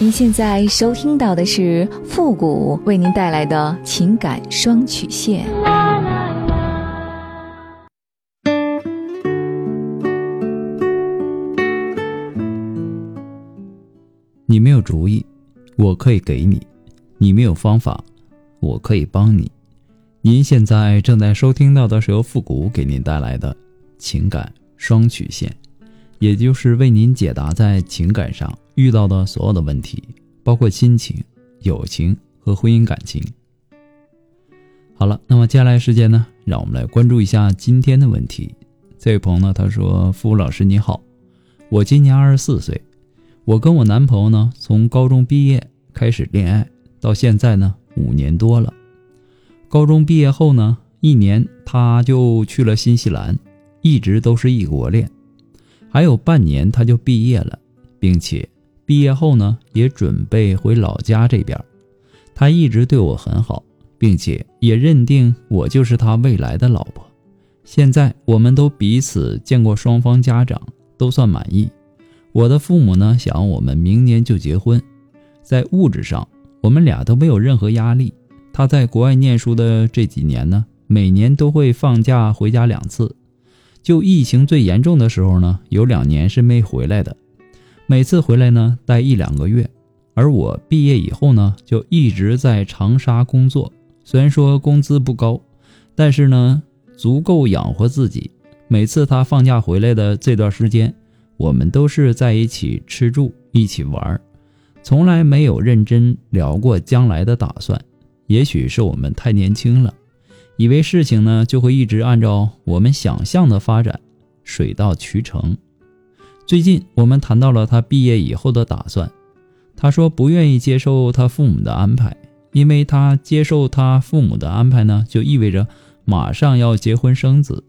您现在收听到的是复古为您带来的情感双曲线。你没有主意，我可以给你；你没有方法，我可以帮你。您现在正在收听到的是由复古给您带来的情感双曲线。也就是为您解答在情感上遇到的所有的问题，包括亲情、友情和婚姻感情。好了，那么接下来时间呢，让我们来关注一下今天的问题。这位朋友呢，他说：“付老师你好，我今年二十四岁，我跟我男朋友呢，从高中毕业开始恋爱，到现在呢五年多了。高中毕业后呢，一年他就去了新西兰，一直都是异国恋。”还有半年他就毕业了，并且毕业后呢也准备回老家这边。他一直对我很好，并且也认定我就是他未来的老婆。现在我们都彼此见过双方家长，都算满意。我的父母呢想我们明年就结婚，在物质上我们俩都没有任何压力。他在国外念书的这几年呢，每年都会放假回家两次。就疫情最严重的时候呢，有两年是没回来的，每次回来呢待一两个月。而我毕业以后呢，就一直在长沙工作，虽然说工资不高，但是呢足够养活自己。每次他放假回来的这段时间，我们都是在一起吃住，一起玩，从来没有认真聊过将来的打算。也许是我们太年轻了。以为事情呢就会一直按照我们想象的发展，水到渠成。最近我们谈到了他毕业以后的打算，他说不愿意接受他父母的安排，因为他接受他父母的安排呢，就意味着马上要结婚生子。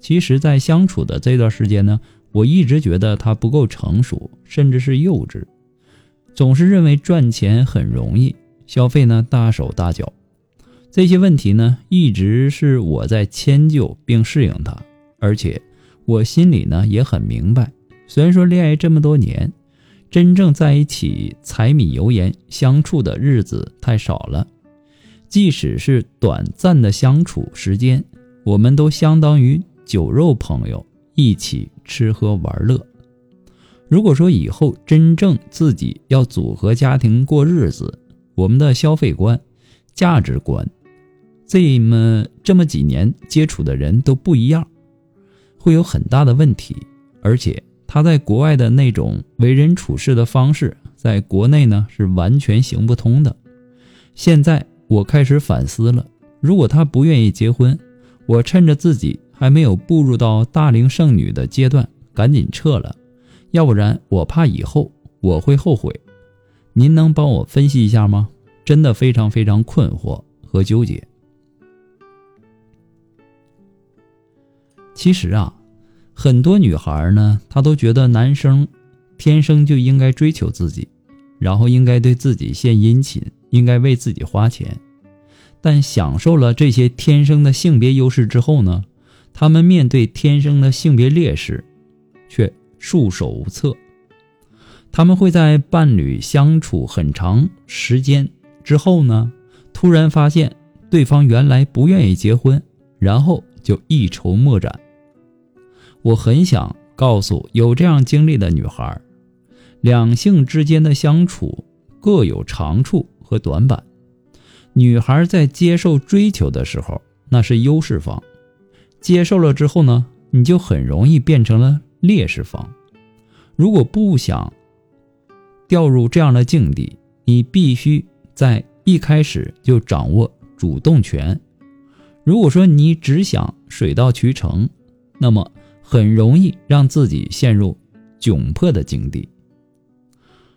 其实，在相处的这段时间呢，我一直觉得他不够成熟，甚至是幼稚，总是认为赚钱很容易，消费呢大手大脚。这些问题呢，一直是我在迁就并适应他，而且我心里呢也很明白。虽然说恋爱这么多年，真正在一起柴米油盐相处的日子太少了，即使是短暂的相处时间，我们都相当于酒肉朋友，一起吃喝玩乐。如果说以后真正自己要组合家庭过日子，我们的消费观、价值观。这么这么几年接触的人都不一样，会有很大的问题。而且他在国外的那种为人处事的方式，在国内呢是完全行不通的。现在我开始反思了：如果他不愿意结婚，我趁着自己还没有步入到大龄剩女的阶段，赶紧撤了。要不然我怕以后我会后悔。您能帮我分析一下吗？真的非常非常困惑和纠结。其实啊，很多女孩呢，她都觉得男生天生就应该追求自己，然后应该对自己献殷勤，应该为自己花钱。但享受了这些天生的性别优势之后呢，他们面对天生的性别劣势，却束手无策。他们会在伴侣相处很长时间之后呢，突然发现对方原来不愿意结婚，然后就一筹莫展。我很想告诉有这样经历的女孩，两性之间的相处各有长处和短板。女孩在接受追求的时候，那是优势方；接受了之后呢，你就很容易变成了劣势方。如果不想掉入这样的境地，你必须在一开始就掌握主动权。如果说你只想水到渠成，那么。很容易让自己陷入窘迫的境地。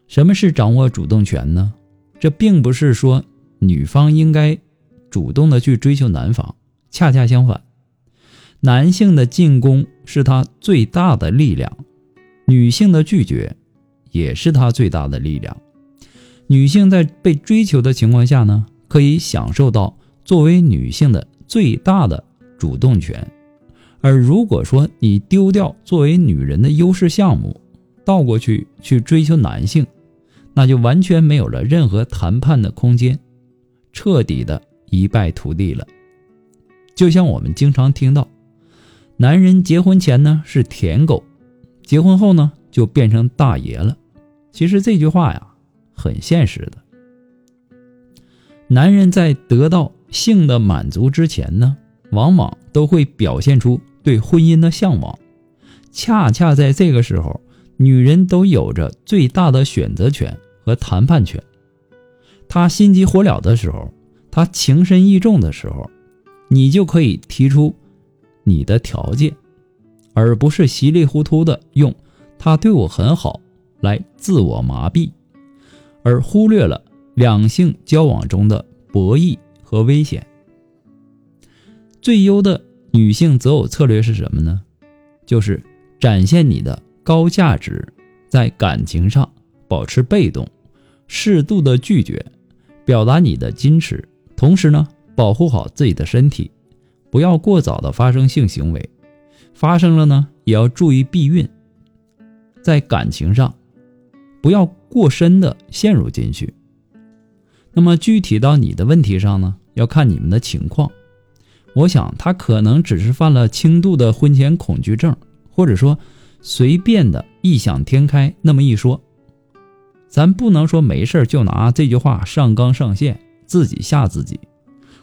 什么是掌握主动权呢？这并不是说女方应该主动的去追求男方，恰恰相反，男性的进攻是他最大的力量，女性的拒绝也是他最大的力量。女性在被追求的情况下呢，可以享受到作为女性的最大的主动权。而如果说你丢掉作为女人的优势项目，倒过去去追求男性，那就完全没有了任何谈判的空间，彻底的一败涂地了。就像我们经常听到，男人结婚前呢是舔狗，结婚后呢就变成大爷了。其实这句话呀，很现实的。男人在得到性的满足之前呢，往往都会表现出对婚姻的向往。恰恰在这个时候，女人都有着最大的选择权和谈判权。她心急火燎的时候，她情深意重的时候，你就可以提出你的条件，而不是稀里糊涂的用“他对我很好”来自我麻痹，而忽略了。两性交往中的博弈和危险，最优的女性择偶策略是什么呢？就是展现你的高价值，在感情上保持被动，适度的拒绝，表达你的矜持，同时呢，保护好自己的身体，不要过早的发生性行为，发生了呢，也要注意避孕。在感情上，不要过深的陷入进去。那么具体到你的问题上呢，要看你们的情况。我想他可能只是犯了轻度的婚前恐惧症，或者说随便的异想天开那么一说。咱不能说没事就拿这句话上纲上线，自己吓自己。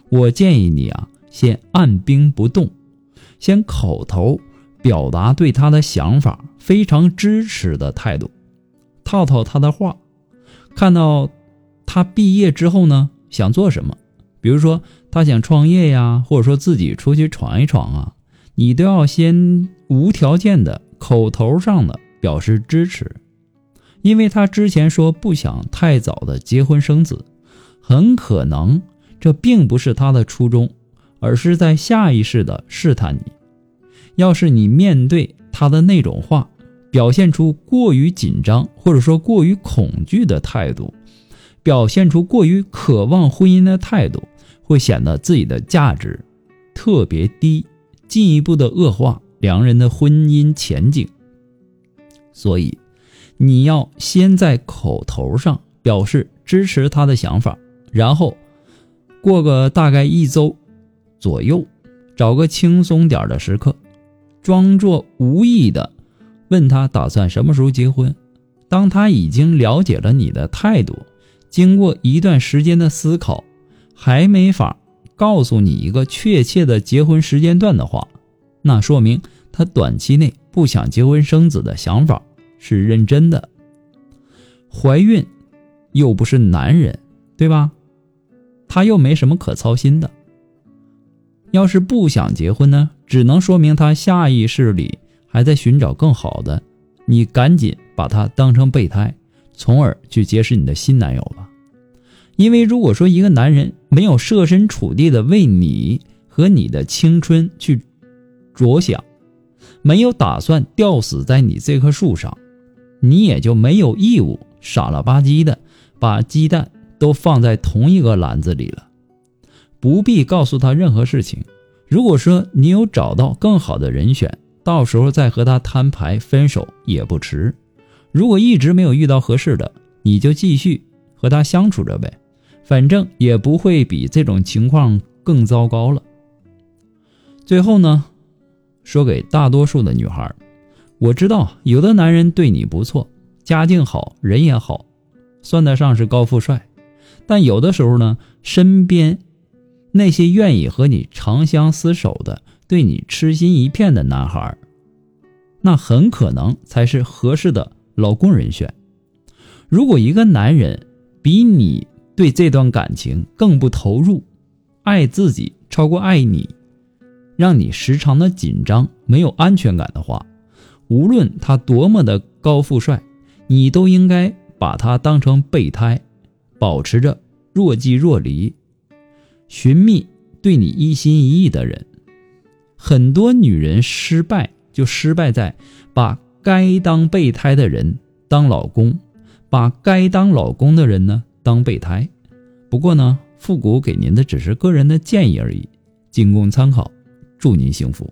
我建议你啊，先按兵不动，先口头表达对他的想法非常支持的态度，套套他的话，看到。他毕业之后呢，想做什么？比如说他想创业呀，或者说自己出去闯一闯啊，你都要先无条件的口头上的表示支持，因为他之前说不想太早的结婚生子，很可能这并不是他的初衷，而是在下意识的试探你。要是你面对他的那种话，表现出过于紧张或者说过于恐惧的态度。表现出过于渴望婚姻的态度，会显得自己的价值特别低，进一步的恶化两人的婚姻前景。所以，你要先在口头上表示支持他的想法，然后过个大概一周左右，找个轻松点的时刻，装作无意的问他打算什么时候结婚。当他已经了解了你的态度。经过一段时间的思考，还没法告诉你一个确切的结婚时间段的话，那说明他短期内不想结婚生子的想法是认真的。怀孕又不是男人，对吧？他又没什么可操心的。要是不想结婚呢，只能说明他下意识里还在寻找更好的。你赶紧把他当成备胎。从而去结识你的新男友吧，因为如果说一个男人没有设身处地的为你和你的青春去着想，没有打算吊死在你这棵树上，你也就没有义务傻了吧唧的把鸡蛋都放在同一个篮子里了。不必告诉他任何事情。如果说你有找到更好的人选，到时候再和他摊牌分手也不迟。如果一直没有遇到合适的，你就继续和他相处着呗，反正也不会比这种情况更糟糕了。最后呢，说给大多数的女孩，我知道有的男人对你不错，家境好，人也好，算得上是高富帅，但有的时候呢，身边那些愿意和你长相厮守的，对你痴心一片的男孩，那很可能才是合适的。老公人选，如果一个男人比你对这段感情更不投入，爱自己超过爱你，让你时常的紧张、没有安全感的话，无论他多么的高富帅，你都应该把他当成备胎，保持着若即若离，寻觅对你一心一意的人。很多女人失败就失败在把。该当备胎的人当老公，把该当老公的人呢当备胎。不过呢，复古给您的只是个人的建议而已，仅供参考。祝您幸福。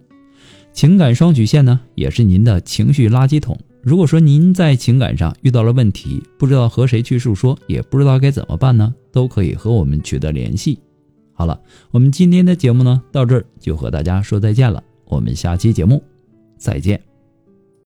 情感双曲线呢，也是您的情绪垃圾桶。如果说您在情感上遇到了问题，不知道和谁去诉说，也不知道该怎么办呢，都可以和我们取得联系。好了，我们今天的节目呢，到这儿就和大家说再见了，我们下期节目再见。